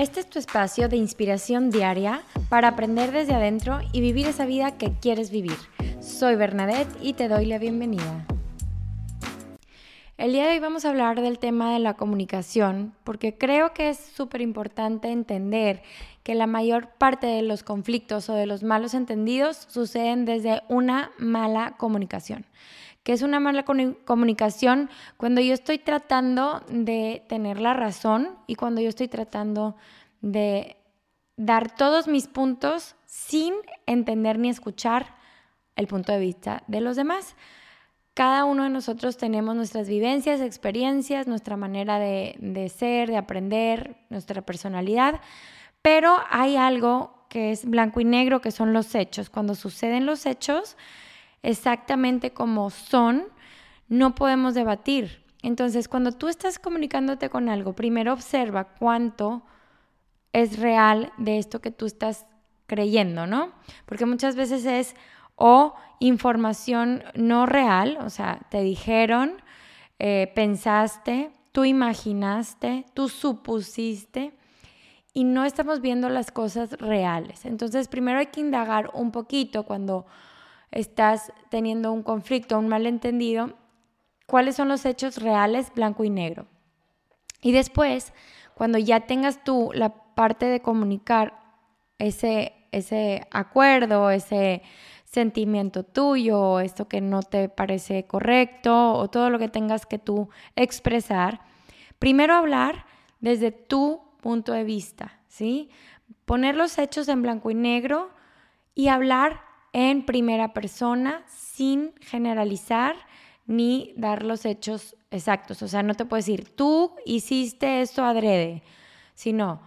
Este es tu espacio de inspiración diaria para aprender desde adentro y vivir esa vida que quieres vivir. Soy Bernadette y te doy la bienvenida. El día de hoy vamos a hablar del tema de la comunicación porque creo que es súper importante entender que la mayor parte de los conflictos o de los malos entendidos suceden desde una mala comunicación es una mala comunicación cuando yo estoy tratando de tener la razón y cuando yo estoy tratando de dar todos mis puntos sin entender ni escuchar el punto de vista de los demás. Cada uno de nosotros tenemos nuestras vivencias, experiencias, nuestra manera de, de ser, de aprender, nuestra personalidad, pero hay algo que es blanco y negro, que son los hechos. Cuando suceden los hechos, exactamente como son, no podemos debatir. Entonces, cuando tú estás comunicándote con algo, primero observa cuánto es real de esto que tú estás creyendo, ¿no? Porque muchas veces es o información no real, o sea, te dijeron, eh, pensaste, tú imaginaste, tú supusiste y no estamos viendo las cosas reales. Entonces, primero hay que indagar un poquito cuando estás teniendo un conflicto, un malentendido, cuáles son los hechos reales, blanco y negro. Y después, cuando ya tengas tú la parte de comunicar ese, ese acuerdo, ese sentimiento tuyo, esto que no te parece correcto o todo lo que tengas que tú expresar, primero hablar desde tu punto de vista, ¿sí? Poner los hechos en blanco y negro y hablar en primera persona sin generalizar ni dar los hechos exactos. O sea, no te puedes decir, tú hiciste esto adrede, sino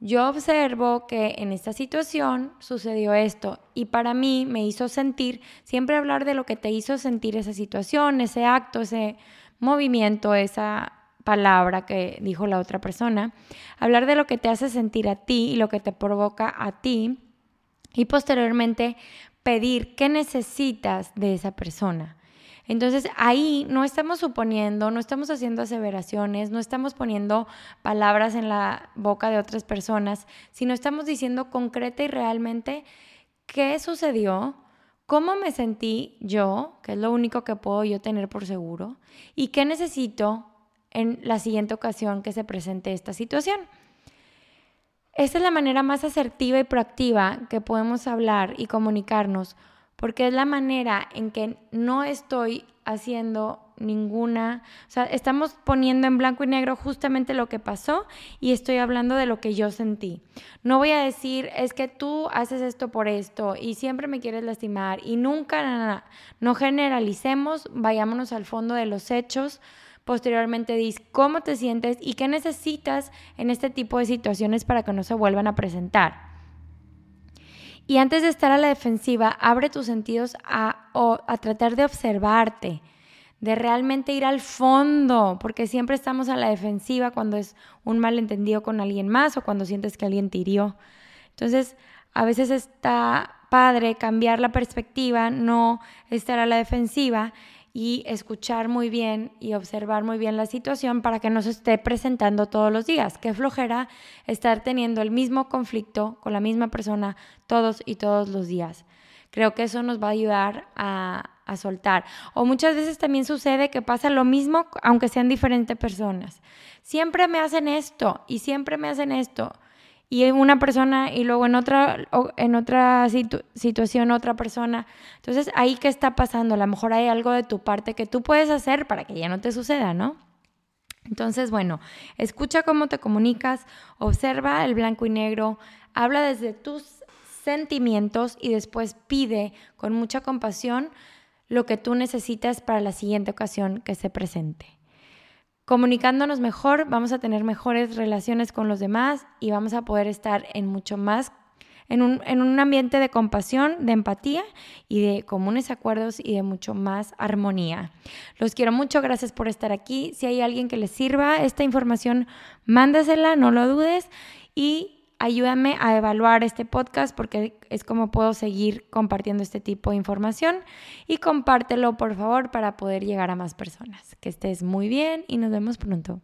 yo observo que en esta situación sucedió esto y para mí me hizo sentir, siempre hablar de lo que te hizo sentir esa situación, ese acto, ese movimiento, esa palabra que dijo la otra persona, hablar de lo que te hace sentir a ti y lo que te provoca a ti y posteriormente pedir qué necesitas de esa persona. Entonces ahí no estamos suponiendo, no estamos haciendo aseveraciones, no estamos poniendo palabras en la boca de otras personas, sino estamos diciendo concreta y realmente qué sucedió, cómo me sentí yo, que es lo único que puedo yo tener por seguro, y qué necesito en la siguiente ocasión que se presente esta situación. Esta es la manera más asertiva y proactiva que podemos hablar y comunicarnos, porque es la manera en que no estoy haciendo ninguna, o sea, estamos poniendo en blanco y negro justamente lo que pasó y estoy hablando de lo que yo sentí. No voy a decir, es que tú haces esto por esto y siempre me quieres lastimar y nunca, no generalicemos, vayámonos al fondo de los hechos Posteriormente dis cómo te sientes y qué necesitas en este tipo de situaciones para que no se vuelvan a presentar. Y antes de estar a la defensiva, abre tus sentidos a, a tratar de observarte, de realmente ir al fondo, porque siempre estamos a la defensiva cuando es un malentendido con alguien más o cuando sientes que alguien te hirió. Entonces, a veces está padre cambiar la perspectiva, no estar a la defensiva y escuchar muy bien y observar muy bien la situación para que no se esté presentando todos los días. Qué flojera estar teniendo el mismo conflicto con la misma persona todos y todos los días. Creo que eso nos va a ayudar a, a soltar. O muchas veces también sucede que pasa lo mismo aunque sean diferentes personas. Siempre me hacen esto y siempre me hacen esto y en una persona y luego en otra, en otra situación otra persona. Entonces, ahí qué está pasando? A lo mejor hay algo de tu parte que tú puedes hacer para que ya no te suceda, ¿no? Entonces, bueno, escucha cómo te comunicas, observa el blanco y negro, habla desde tus sentimientos y después pide con mucha compasión lo que tú necesitas para la siguiente ocasión que se presente. Comunicándonos mejor, vamos a tener mejores relaciones con los demás y vamos a poder estar en mucho más, en un, en un ambiente de compasión, de empatía y de comunes acuerdos y de mucho más armonía. Los quiero mucho, gracias por estar aquí. Si hay alguien que les sirva esta información, mándasela, no lo dudes y ayúdame a evaluar este podcast porque es como puedo seguir compartiendo este tipo de información y compártelo por favor para poder llegar a más personas. Que estés muy bien y nos vemos pronto.